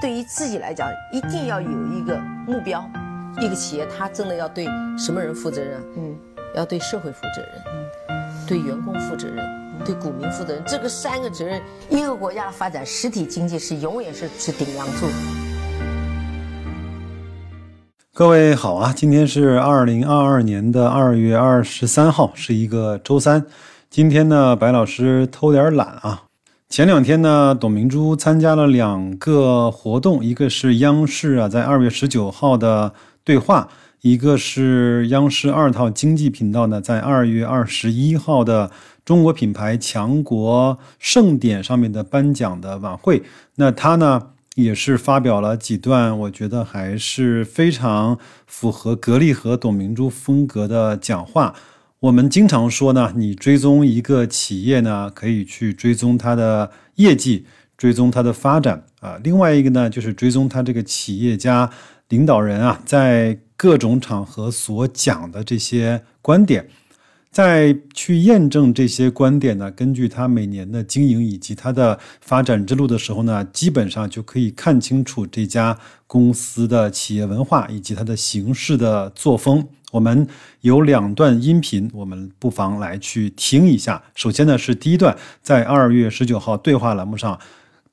对于自己来讲，一定要有一个目标。一个企业，它真的要对什么人负责任？嗯，要对社会负责任，嗯，对员工负责任，对股民负责任。这个三个责任，一个国家的发展，实体经济是永远是是顶梁柱。各位好啊，今天是二零二二年的二月二十三号，是一个周三。今天呢，白老师偷点懒啊。前两天呢，董明珠参加了两个活动，一个是央视啊，在二月十九号的。对话，一个是央视二套经济频道呢，在二月二十一号的中国品牌强国盛典上面的颁奖的晚会，那他呢也是发表了几段，我觉得还是非常符合格力和董明珠风格的讲话。我们经常说呢，你追踪一个企业呢，可以去追踪它的业绩，追踪它的发展啊。另外一个呢，就是追踪它这个企业家。领导人啊，在各种场合所讲的这些观点，在去验证这些观点呢，根据他每年的经营以及他的发展之路的时候呢，基本上就可以看清楚这家公司的企业文化以及它的行事的作风。我们有两段音频，我们不妨来去听一下。首先呢，是第一段，在二月十九号对话栏目上，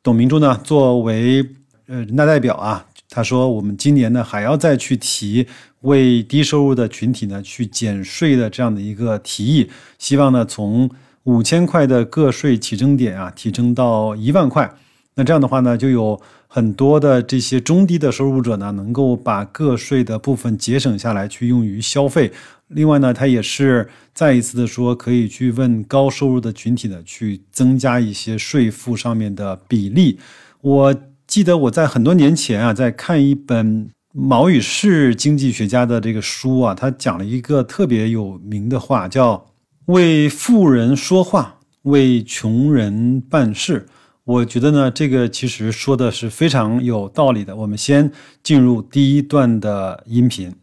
董明珠呢作为呃人大代表啊。他说：“我们今年呢还要再去提为低收入的群体呢去减税的这样的一个提议，希望呢从五千块的个税起征点啊提升到一万块。那这样的话呢，就有很多的这些中低的收入者呢能够把个税的部分节省下来去用于消费。另外呢，他也是再一次的说，可以去问高收入的群体呢去增加一些税负上面的比例。我。”记得我在很多年前啊，在看一本毛宇士经济学家的这个书啊，他讲了一个特别有名的话，叫“为富人说话，为穷人办事”。我觉得呢，这个其实说的是非常有道理的。我们先进入第一段的音频。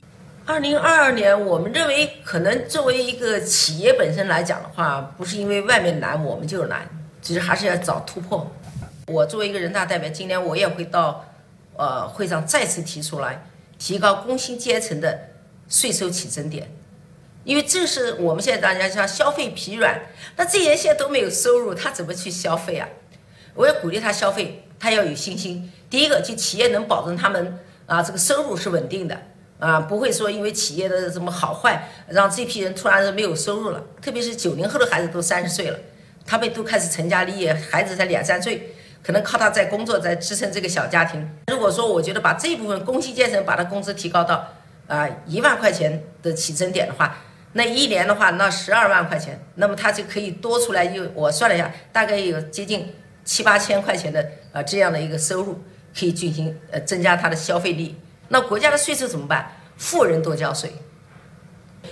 二零二二年，我们认为可能作为一个企业本身来讲的话，不是因为外面难，我们就难，其实还是要找突破。我作为一个人大代表，今年我也会到，呃，会上再次提出来，提高工薪阶层的税收起征点，因为这是我们现在大家像消费疲软，那这些现在都没有收入，他怎么去消费啊？我要鼓励他消费，他要有信心。第一个，就企业能保证他们啊这个收入是稳定的，啊不会说因为企业的什么好坏，让这批人突然没有收入了。特别是九零后的孩子都三十岁了，他们都开始成家立业，孩子才两三岁。可能靠他在工作，在支撑这个小家庭。如果说我觉得把这部分工薪阶层把他工资提高到啊一万块钱的起征点的话，那一年的话，那十二万块钱，那么他就可以多出来又我算了一下，大概有接近七八千块钱的啊这样的一个收入，可以进行呃增加他的消费力。那国家的税收怎么办？富人多交税。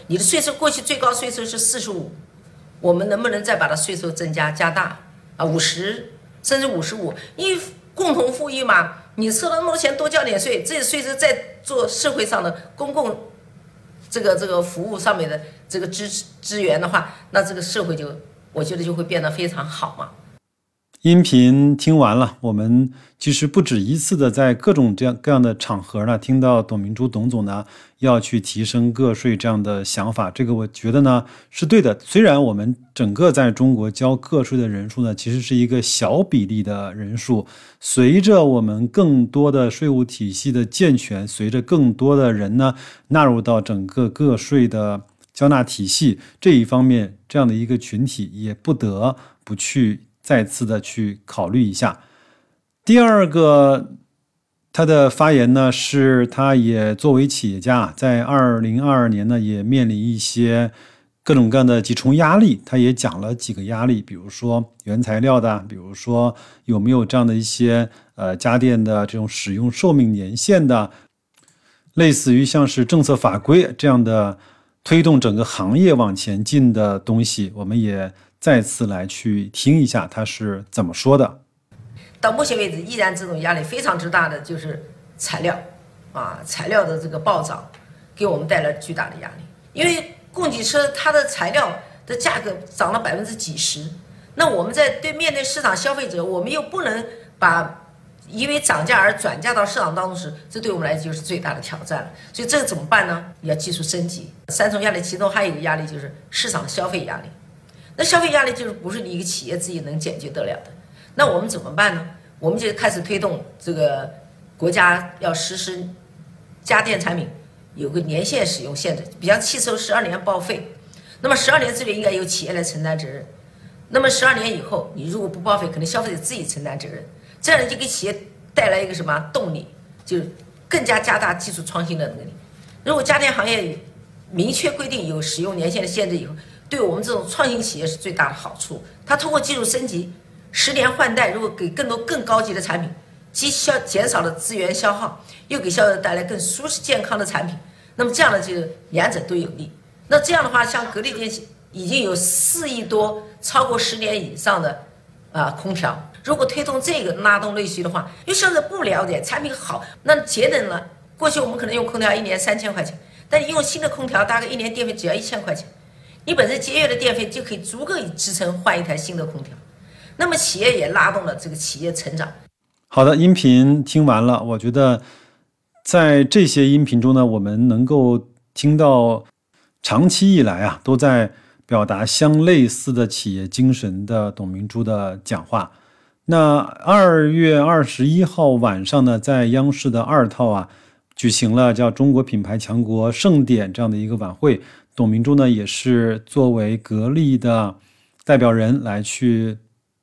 你的税收过去最高税收是四十五，我们能不能再把它税收增加加大啊五十？甚至五十五，因为共同富裕嘛，你收了那么多钱，多交点税，这些税是在做社会上的公共这个这个服务上面的这个支支援的话，那这个社会就我觉得就会变得非常好嘛。音频听完了，我们其实不止一次的在各种这样各样的场合呢，听到董明珠董总呢要去提升个税这样的想法，这个我觉得呢是对的。虽然我们整个在中国交个税的人数呢，其实是一个小比例的人数，随着我们更多的税务体系的健全，随着更多的人呢纳入到整个个税的交纳体系这一方面，这样的一个群体也不得不去。再次的去考虑一下。第二个，他的发言呢，是他也作为企业家，在二零二二年呢，也面临一些各种各样的几重压力。他也讲了几个压力，比如说原材料的，比如说有没有这样的一些呃家电的这种使用寿命年限的，类似于像是政策法规这样的推动整个行业往前进的东西，我们也。再次来去听一下他是怎么说的。到目前为止，依然这种压力非常之大的就是材料，啊，材料的这个暴涨，给我们带来巨大的压力。因为供给车它的材料的价格涨了百分之几十，那我们在对面对市场消费者，我们又不能把因为涨价而转嫁到市场当中时，这对我们来讲就是最大的挑战了。所以这个怎么办呢？要技术升级。三重压力其中还有一个压力就是市场消费压力。那消费压力就是不是一个企业自己能解决得了的。那我们怎么办呢？我们就开始推动这个国家要实施家电产品有个年限使用限制，比方汽车十二年报废，那么十二年之内应该由企业来承担责任。那么十二年以后，你如果不报废，可能消费者自己承担责任。这样就给企业带来一个什么动力？就是更加加大技术创新的能力。如果家电行业明确规定有使用年限的限制以后，对我们这种创新企业是最大的好处。它通过技术升级、十年换代，如果给更多更高级的产品，既消减少了资源消耗，又给消费者带来更舒适健康的产品，那么这样的就两者都有利。那这样的话，像格力电器。已经有四亿多超过十年以上的啊空调，如果推动这个拉动内需的话，因为消费者不了解产品好，那节能了。过去我们可能用空调一年三千块钱，但用新的空调大概一年电费只要一千块钱，你本身节约的电费就可以足够支撑换一台新的空调。那么企业也拉动了这个企业成长。好的，音频听完了，我觉得在这些音频中呢，我们能够听到长期以来啊都在。表达相类似的企业精神的董明珠的讲话。那二月二十一号晚上呢，在央视的二套啊，举行了叫“中国品牌强国盛典”这样的一个晚会。董明珠呢，也是作为格力的代表人来去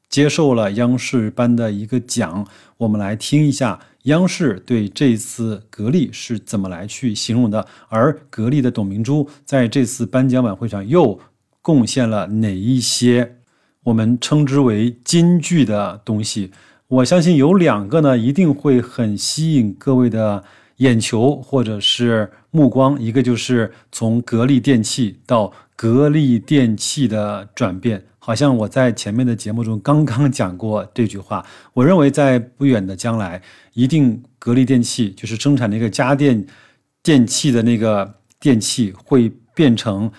接受了央视颁的一个奖。我们来听一下央视对这次格力是怎么来去形容的，而格力的董明珠在这次颁奖晚会上又。贡献了哪一些我们称之为金句的东西？我相信有两个呢，一定会很吸引各位的眼球或者是目光。一个就是从格力电器到格力电器的转变，好像我在前面的节目中刚刚讲过这句话。我认为在不远的将来，一定格力电器就是生产那个家电电器的那个电器会变成。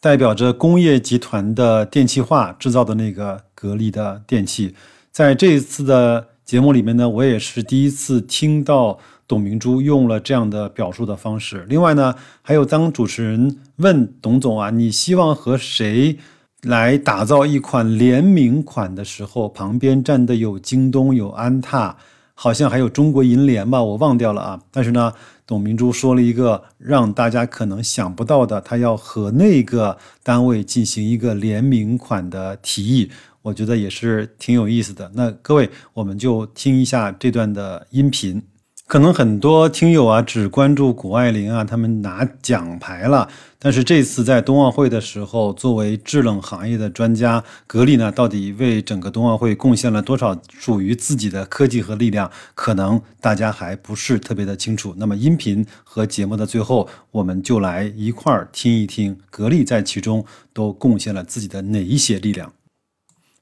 代表着工业集团的电气化制造的那个格力的电器，在这一次的节目里面呢，我也是第一次听到董明珠用了这样的表述的方式。另外呢，还有当主持人问董总啊，你希望和谁来打造一款联名款的时候，旁边站的有京东、有安踏，好像还有中国银联吧，我忘掉了啊。但是呢。董明珠说了一个让大家可能想不到的，他要和那个单位进行一个联名款的提议，我觉得也是挺有意思的。那各位，我们就听一下这段的音频。可能很多听友啊只关注谷爱凌啊，他们拿奖牌了。但是这次在冬奥会的时候，作为制冷行业的专家，格力呢到底为整个冬奥会贡献了多少属于自己的科技和力量？可能大家还不是特别的清楚。那么音频和节目的最后，我们就来一块儿听一听格力在其中都贡献了自己的哪一些力量。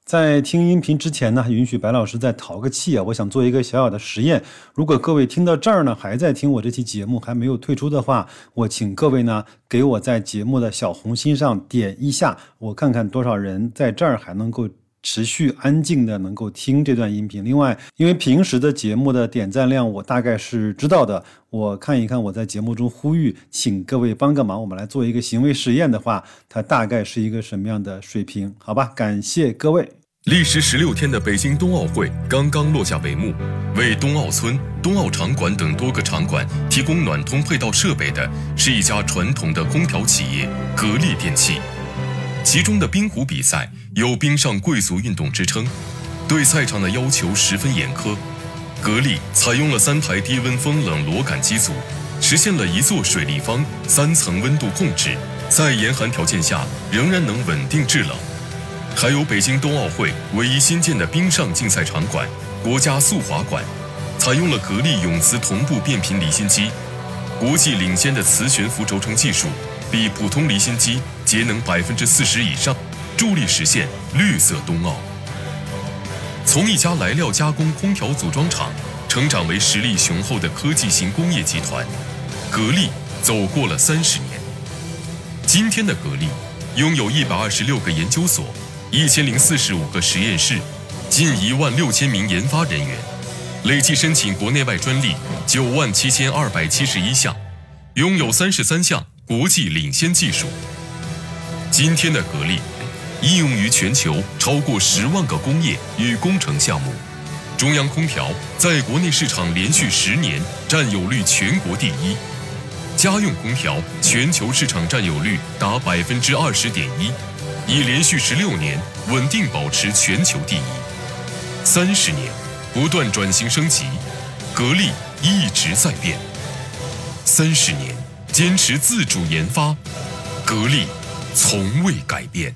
在听音频之前呢，允许白老师再淘个气啊！我想做一个小小的实验。如果各位听到这儿呢，还在听我这期节目，还没有退出的话，我请各位呢，给我在节目的小红心上点一下，我看看多少人在这儿还能够持续安静的能够听这段音频。另外，因为平时的节目的点赞量我大概是知道的，我看一看我在节目中呼吁，请各位帮个忙，我们来做一个行为实验的话，它大概是一个什么样的水平？好吧，感谢各位。历时十六天的北京冬奥会刚刚落下帷幕，为冬奥村、冬奥场馆等多个场馆提供暖通配套设备的是一家传统的空调企业——格力电器。其中的冰壶比赛有“冰上贵族运动”之称，对赛场的要求十分严苛。格力采用了三台低温风冷螺杆机组，实现了一座水立方三层温度控制，在严寒条件下仍然能稳定制冷。还有北京冬奥会唯一新建的冰上竞赛场馆——国家速滑馆，采用了格力永磁同步变频离心机，国际领先的磁悬浮轴承技术，比普通离心机节能百分之四十以上，助力实现绿色冬奥。从一家来料加工空调组装厂，成长为实力雄厚的科技型工业集团，格力走过了三十年。今天的格力，拥有一百二十六个研究所。一千零四十五个实验室，近一万六千名研发人员，累计申请国内外专利九万七千二百七十一项，拥有三十三项国际领先技术。今天的格力应用于全球超过十万个工业与工程项目。中央空调在国内市场连续十年占有率全国第一，家用空调全球市场占有率达百分之二十点一，已连续十六年稳定保持全球第一。三十年不断转型升级，格力一直在变。三十年坚持自主研发，格力从未改变。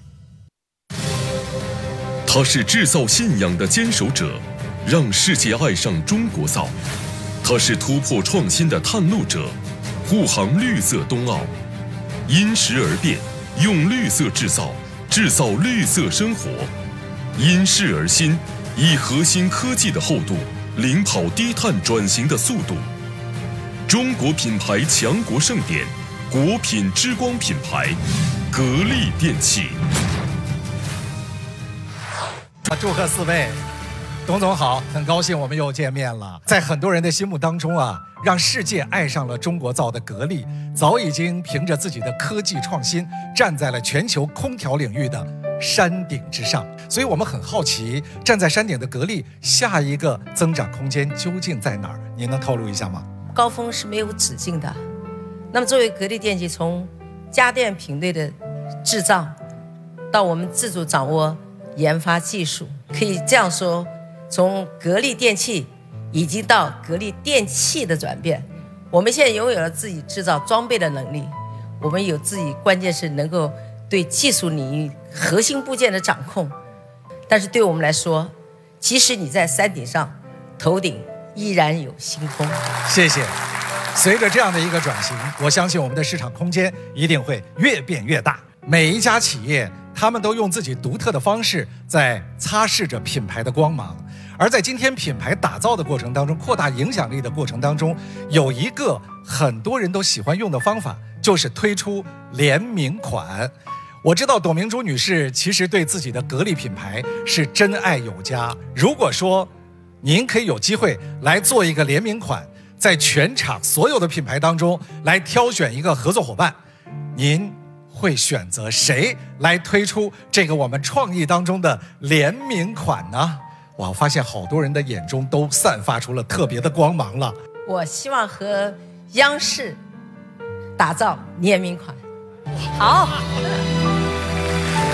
他是制造信仰的坚守者。让世界爱上中国造，他是突破创新的探路者，护航绿色冬奥，因时而变，用绿色制造，制造绿色生活，因势而新，以核心科技的厚度，领跑低碳转型的速度。中国品牌强国盛典，国品之光品牌，格力电器。祝贺四位。董总好，很高兴我们又见面了。在很多人的心目当中啊，让世界爱上了中国造的格力，早已经凭着自己的科技创新，站在了全球空调领域的山顶之上。所以我们很好奇，站在山顶的格力，下一个增长空间究竟在哪儿？您能透露一下吗？高峰是没有止境的。那么作为格力电器，从家电品类的制造，到我们自主掌握研发技术，可以这样说。从格力电器已经到格力电器的转变，我们现在拥有了自己制造装备的能力，我们有自己，关键是能够对技术领域核心部件的掌控。但是对我们来说，即使你在山顶上，头顶依然有星空。谢谢。随着这样的一个转型，我相信我们的市场空间一定会越变越大。每一家企业，他们都用自己独特的方式在擦拭着品牌的光芒。而在今天品牌打造的过程当中，扩大影响力的过程当中，有一个很多人都喜欢用的方法，就是推出联名款。我知道董明珠女士其实对自己的格力品牌是真爱有加。如果说您可以有机会来做一个联名款，在全场所有的品牌当中来挑选一个合作伙伴，您会选择谁来推出这个我们创意当中的联名款呢？哇！我发现好多人的眼中都散发出了特别的光芒了。我希望和央视打造联名款。好，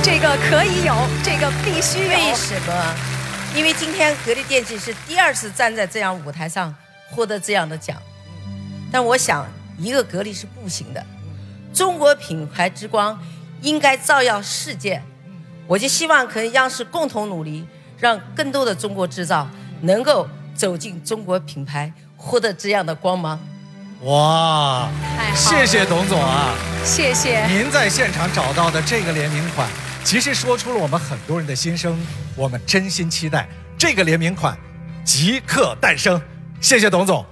这个可以有，这个必须有。为什么？因为今天格力电器是第二次站在这样舞台上获得这样的奖。但我想，一个格力是不行的。中国品牌之光应该照耀世界。我就希望和央视共同努力。让更多的中国制造能够走进中国品牌，获得这样的光芒。哇，谢谢董总啊！谢谢您在现场找到的这个联名款，其实说出了我们很多人的心声。我们真心期待这个联名款即刻诞生。谢谢董总。